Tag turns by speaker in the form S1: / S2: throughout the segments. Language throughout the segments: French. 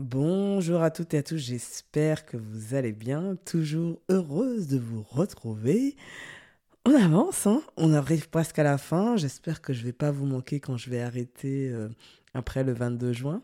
S1: Bonjour à toutes et à tous, j'espère que vous allez bien, toujours heureuse de vous retrouver. On avance, hein on arrive presque à la fin, j'espère que je vais pas vous manquer quand je vais arrêter euh, après le 22 juin.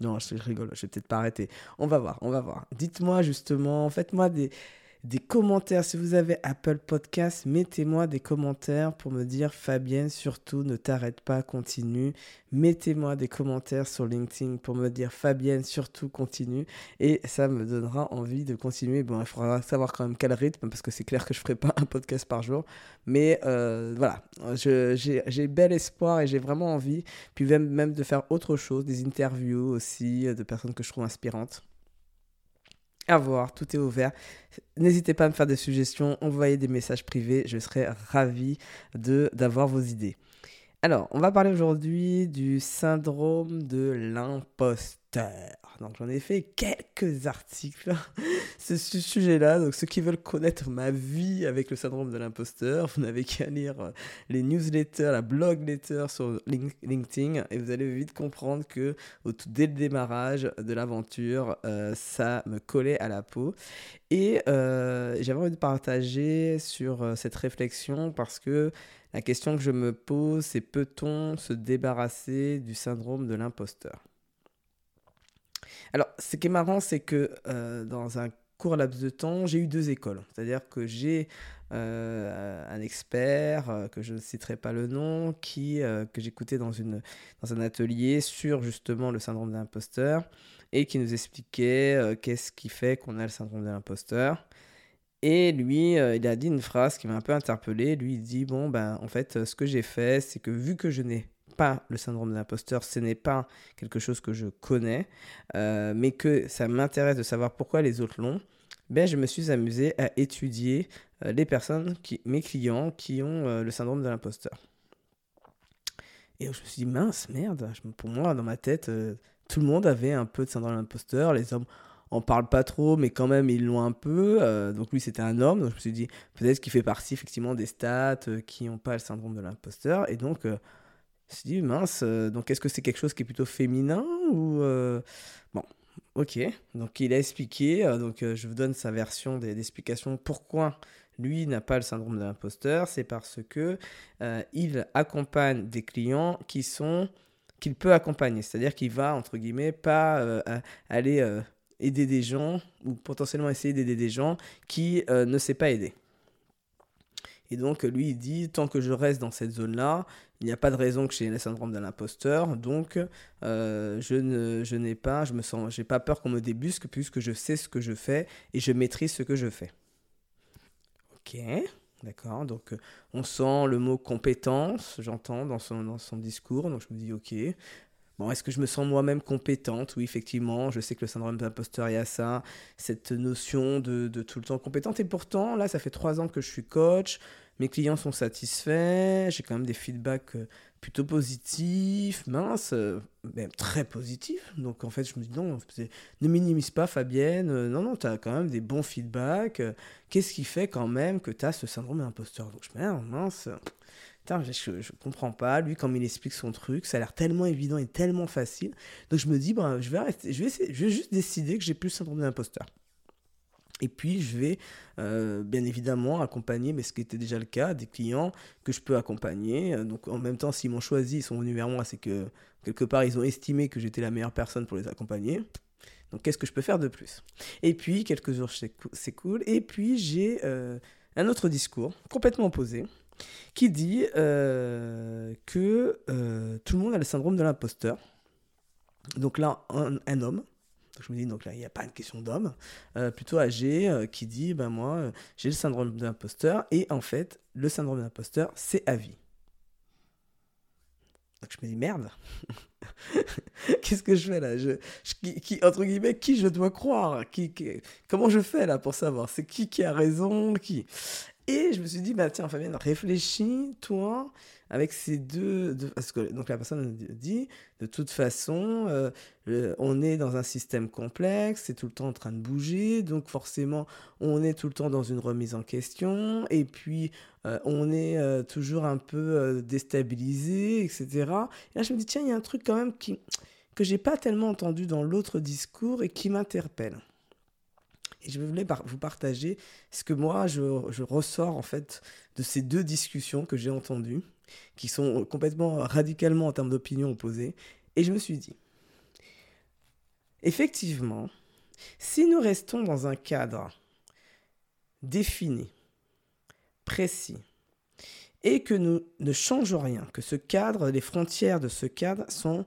S1: Non, je rigole, je vais peut-être pas arrêter. On va voir, on va voir. Dites-moi justement, faites-moi des, des commentaires. Si vous avez Apple Podcast, mettez-moi des commentaires pour me dire Fabienne, surtout ne t'arrête pas, continue. Mettez-moi des commentaires sur LinkedIn pour me dire Fabienne, surtout continue. Et ça me donnera envie de continuer. Bon, il faudra savoir quand même quel rythme parce que c'est clair que je ne ferai pas un podcast par jour. Mais euh, voilà, j'ai bel espoir et j'ai vraiment envie. Puis même, même de faire autre chose, des interviews aussi de personnes que je trouve inspirantes à voir, tout est ouvert. N'hésitez pas à me faire des suggestions, envoyer des messages privés, je serai ravi d'avoir vos idées. Alors, on va parler aujourd'hui du syndrome de l'imposteur. Donc, j'en ai fait quelques articles sur ce sujet-là. Donc, ceux qui veulent connaître ma vie avec le syndrome de l'imposteur, vous n'avez qu'à lire euh, les newsletters, la blog letter sur LinkedIn et vous allez vite comprendre que dès le démarrage de l'aventure, euh, ça me collait à la peau. Et euh, j'avais envie de partager sur cette réflexion parce que la question que je me pose, c'est peut-on se débarrasser du syndrome de l'imposteur? Alors, ce qui est marrant, c'est que euh, dans un court laps de temps, j'ai eu deux écoles. C'est-à-dire que j'ai euh, un expert, euh, que je ne citerai pas le nom, qui, que j'écoutais dans, dans un atelier sur justement le syndrome de l'imposteur et qui nous expliquait qu'est-ce qui fait qu'on a le syndrome de l'imposteur. Et lui, il a dit une phrase qui m'a un peu interpellé. Lui, il dit Bon, ben, en fait, ce que j'ai fait, c'est que vu que je n'ai pas le syndrome de l'imposteur, ce n'est pas quelque chose que je connais, euh, mais que ça m'intéresse de savoir pourquoi les autres l'ont, ben, je me suis amusé à étudier euh, les personnes, qui, mes clients, qui ont le syndrome de l'imposteur. Et je me suis dit Mince, merde, pour moi, dans ma tête, tout le monde avait un peu de syndrome de l'imposteur. Les hommes on parle pas trop, mais quand même, ils l'ont un peu. Euh, donc lui, c'était un homme. Donc je me suis dit, peut-être qu'il fait partie effectivement des stats euh, qui n'ont pas le syndrome de l'imposteur. Et donc, euh, je me suis dit, mince, donc est-ce que c'est quelque chose qui est plutôt féminin ou... Bon, ok. Donc il a expliqué, donc je vous donne sa version d'explication pourquoi lui n'a pas le syndrome de l'imposteur. C'est parce que il accompagne des clients qui sont qu'il peut accompagner. C'est-à-dire qu'il va, entre guillemets, pas aller aider des gens ou potentiellement essayer d'aider des gens qui euh, ne sait pas aider. Et donc lui il dit tant que je reste dans cette zone-là, il n'y a pas de raison que j'ai le syndrome de l'imposteur, donc euh, je n'ai pas je me sens j'ai pas peur qu'on me débusque puisque je sais ce que je fais et je maîtrise ce que je fais. Ok, d'accord. Donc on sent le mot compétence, j'entends dans son dans son discours, donc je me dis ok. Bon, est-ce que je me sens moi-même compétente? Oui, effectivement, je sais que le syndrome d'imposteur, il y a ça, cette notion de, tout le temps compétente. Et pourtant, là, ça fait trois ans que je suis coach, mes clients sont satisfaits, j'ai quand même des feedbacks euh, plutôt positifs, mince, euh, même très positifs. Donc en fait, je me dis non, ne minimise pas Fabienne, euh, non, non, tu as quand même des bons feedbacks. Qu'est-ce qui fait quand même que tu as ce syndrome d'imposteur Donc je me dis, ah, je, je, comprends pas. Lui, comme il explique son truc, ça a l'air tellement évident et tellement facile. Donc je me dis, ben, je, vais arrêter, je, vais juste décider que j'ai plus le syndrome d'imposteur. Et puis, je vais euh, bien évidemment accompagner, mais ce qui était déjà le cas, des clients que je peux accompagner. Donc, en même temps, s'ils m'ont choisi, ils sont venus vers moi, c'est que quelque part, ils ont estimé que j'étais la meilleure personne pour les accompagner. Donc, qu'est-ce que je peux faire de plus? Et puis, quelques jours, c'est cool. Et puis, j'ai euh, un autre discours complètement opposé qui dit euh, que euh, tout le monde a le syndrome de l'imposteur. Donc là, un, homme, je me dis, donc là, il n'y a pas une question d'homme, euh, plutôt âgé, qui dit, ben moi, j'ai le syndrome de l'imposteur, et en fait, le syndrome de l'imposteur, c'est à vie. Donc je me dis, merde, qu'est-ce que je fais là? Entre guillemets, qui je dois croire? Comment je fais là pour savoir? C'est qui qui a raison? Et je me suis dit, bah tiens, Fabien, réfléchis, toi, avec ces deux. parce que donc la personne dit, de toute façon, euh, on est dans un système complexe, c'est tout le temps en train de bouger, donc forcément, on est tout le temps dans une remise en question, et puis euh, on est euh, toujours un peu déstabilisé, etc. Et là, je me dis, tiens, il y a un truc quand même qui que j'ai pas tellement entendu dans l'autre discours et qui m'interpelle. Et je voulais vous partager ce que moi je, je, ressors en fait de ces deux discussions que j'ai entendues, qui sont complètement radicalement en termes d'opinion opposées. Et je me suis dit, effectivement, si nous restons dans un cadre défini, précis, et que nous ne changeons rien, que ce cadre, les frontières de ce cadre sont,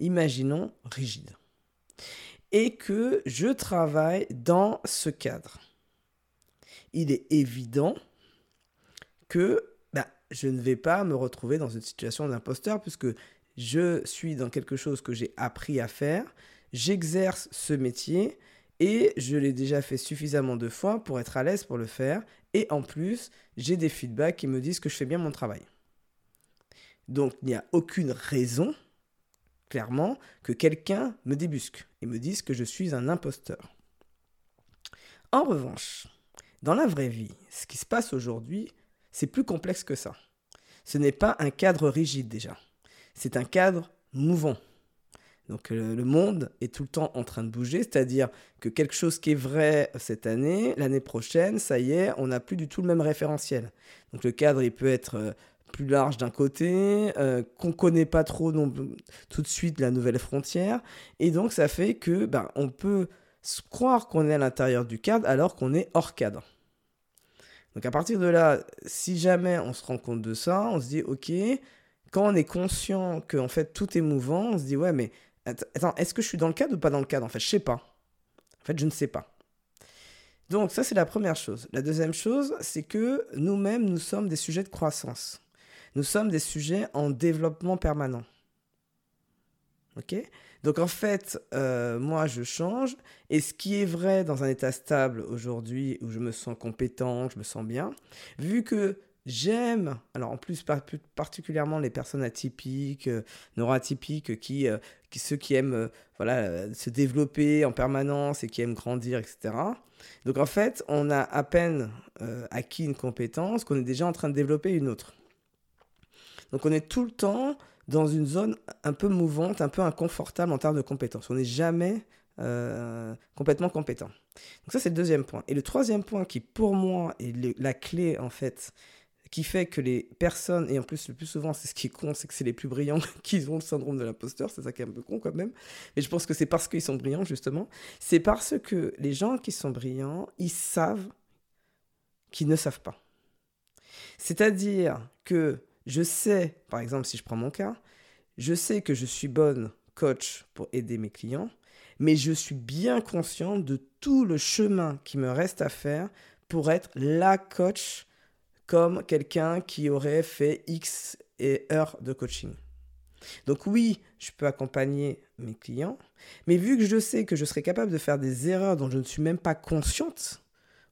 S1: imaginons, rigides, et que je travaille dans ce cadre. Il est évident que bah, je ne vais pas me retrouver dans une situation d'imposteur puisque je suis dans quelque chose que j'ai appris à faire, j'exerce ce métier et je l'ai déjà fait suffisamment de fois pour être à l'aise pour le faire. Et en plus, j'ai des feedbacks qui me disent que je fais bien mon travail. Donc, il n'y a aucune raison, clairement, que quelqu'un me débusque et me dise que je suis un imposteur. En revanche, dans la vraie vie, ce qui se passe aujourd'hui, c'est plus complexe que ça. Ce n'est pas un cadre rigide déjà. C'est un cadre mouvant. Donc le monde est tout le temps en train de bouger, c'est-à-dire que quelque chose qui est vrai cette année, l'année prochaine, ça y est, on n'a plus du tout le même référentiel. Donc le cadre, il peut être euh, plus large d'un côté, euh, qu'on connaît pas trop tout de suite la nouvelle frontière, et donc ça fait que ben, on peut croire qu'on est à l'intérieur du cadre alors qu'on est hors cadre. Donc à partir de là, si jamais on se rend compte de ça, on se dit ok, quand on est conscient que en fait tout est mouvant, on se dit ouais mais Attends, est-ce que je suis dans le cadre ou pas dans le cadre En fait, je sais pas. En fait, je ne sais pas. Donc, ça, c'est la première chose. La deuxième chose, c'est que nous-mêmes, nous sommes des sujets de croissance. Nous sommes des sujets en développement permanent. Ok? Donc, en fait, euh, moi, je change. Et ce qui est vrai dans un état stable aujourd'hui, où je me sens compétent, je me sens bien, vu que J'aime, alors en plus particulièrement les personnes atypiques, euh, neuroatypiques, qui, euh, qui, ceux qui aiment voilà, se développer en permanence et qui aiment grandir, etc. Donc en fait, on a à peine acquis une compétence qu'on est déjà en train de développer une autre. Donc on est tout le temps dans une zone un peu mouvante, un peu inconfortable en termes de compétences. On n'est jamais complètement compétent. Donc ça c'est le deuxième point. Et le troisième point qui pour moi est la clé en fait qui fait que les personnes, et en plus le plus souvent c'est ce qui est con, c'est que c'est les plus brillants qui ont le syndrome de l'imposteur, c'est ça qui est un peu con quand même, mais je pense que c'est parce qu'ils sont brillants justement, c'est parce que les gens qui sont brillants, ils savent qu'ils ne savent pas. C'est-à-dire que je sais, par exemple si je prends mon cas, je sais que je suis bonne coach pour aider mes clients, mais je suis bien conscient de tout le chemin qui me reste à faire pour être la coach comme quelqu'un qui aurait fait X et heures de coaching. Donc oui, je peux accompagner mes clients, mais vu que je sais que je serai capable de faire des erreurs dont je ne suis même pas consciente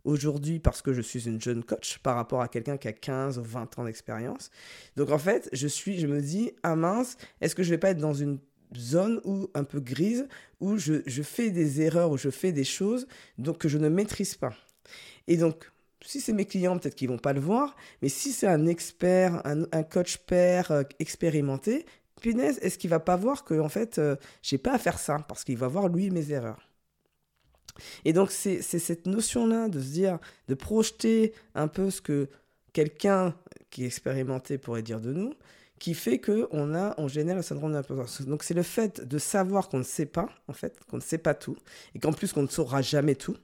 S1: aujourd'hui parce que je suis une jeune coach par rapport à quelqu'un qui a 15 ou 20 ans d'expérience. Donc en fait, je suis je me dis ah mince, est-ce que je vais pas être dans une zone où un peu grise où je, fais des erreurs où je fais des choses donc que je ne maîtrise pas. Et donc si c'est mes clients, peut-être qu'ils vont pas le voir, mais si c'est un expert, un, coach père euh, expérimenté, punaise, est-ce qu'il va pas voir que en fait, euh, j'ai pas à faire ça parce qu'il va voir lui mes erreurs? Et donc c'est cette notion-là de se dire, de projeter un peu ce que quelqu'un qui est expérimenté pourrait dire de nous, qui fait que on a, on génère le syndrome d'imposteur. Donc c'est le fait de savoir qu'on ne sait pas, en fait, qu'on ne sait pas tout, et qu'en plus qu'on ne saura jamais tout.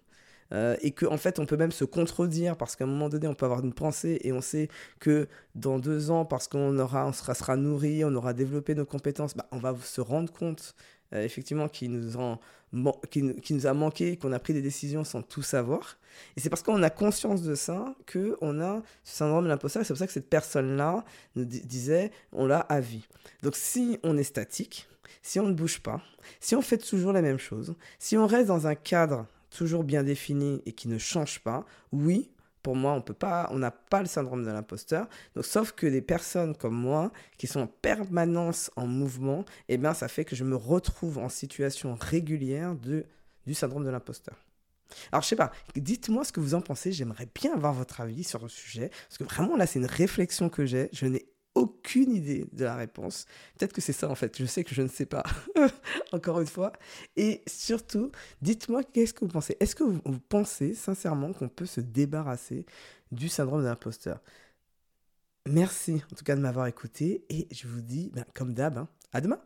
S1: Euh, et qu'en en fait on peut même se contredire parce qu'à un moment donné on peut avoir une pensée et on sait que dans deux ans parce qu'on aura on sera, nourri on aura développé nos compétences bah, on va se rendre compte euh, effectivement qu'il nous, en, qui, nous a manqué qu'on a pris des décisions sans tout savoir. Et c'est parce qu'on a conscience de ça que on a ce syndrome de l'imposteur c'est pour ça que cette personne là nous disait on l'a à vie. Donc si on est statique si on ne bouge pas, si on fait toujours la même chose, si on reste dans un cadre toujours bien défini et qui ne change pas, oui, pour moi, on peut pas, on n'a pas le syndrome de l'imposteur. Donc, sauf que des personnes comme moi, qui sont en permanence en mouvement, eh bien, ça fait que je me retrouve en situation régulière de, du syndrome de l'imposteur. Alors, je sais pas, dites-moi ce que vous en pensez. J'aimerais bien avoir votre avis sur le sujet. Parce que vraiment, là, c'est une réflexion que j'ai. Je n'ai aucune idée de la réponse. Peut-être que c'est ça en fait. Je sais que je ne sais pas. Encore une fois. Et surtout, dites-moi qu'est-ce que vous pensez. Est-ce que vous, pensez sincèrement qu'on peut se débarrasser du syndrome de l'imposteur? Merci en tout cas de m'avoir écouté et je vous dis, ben, comme d'hab, hein, à demain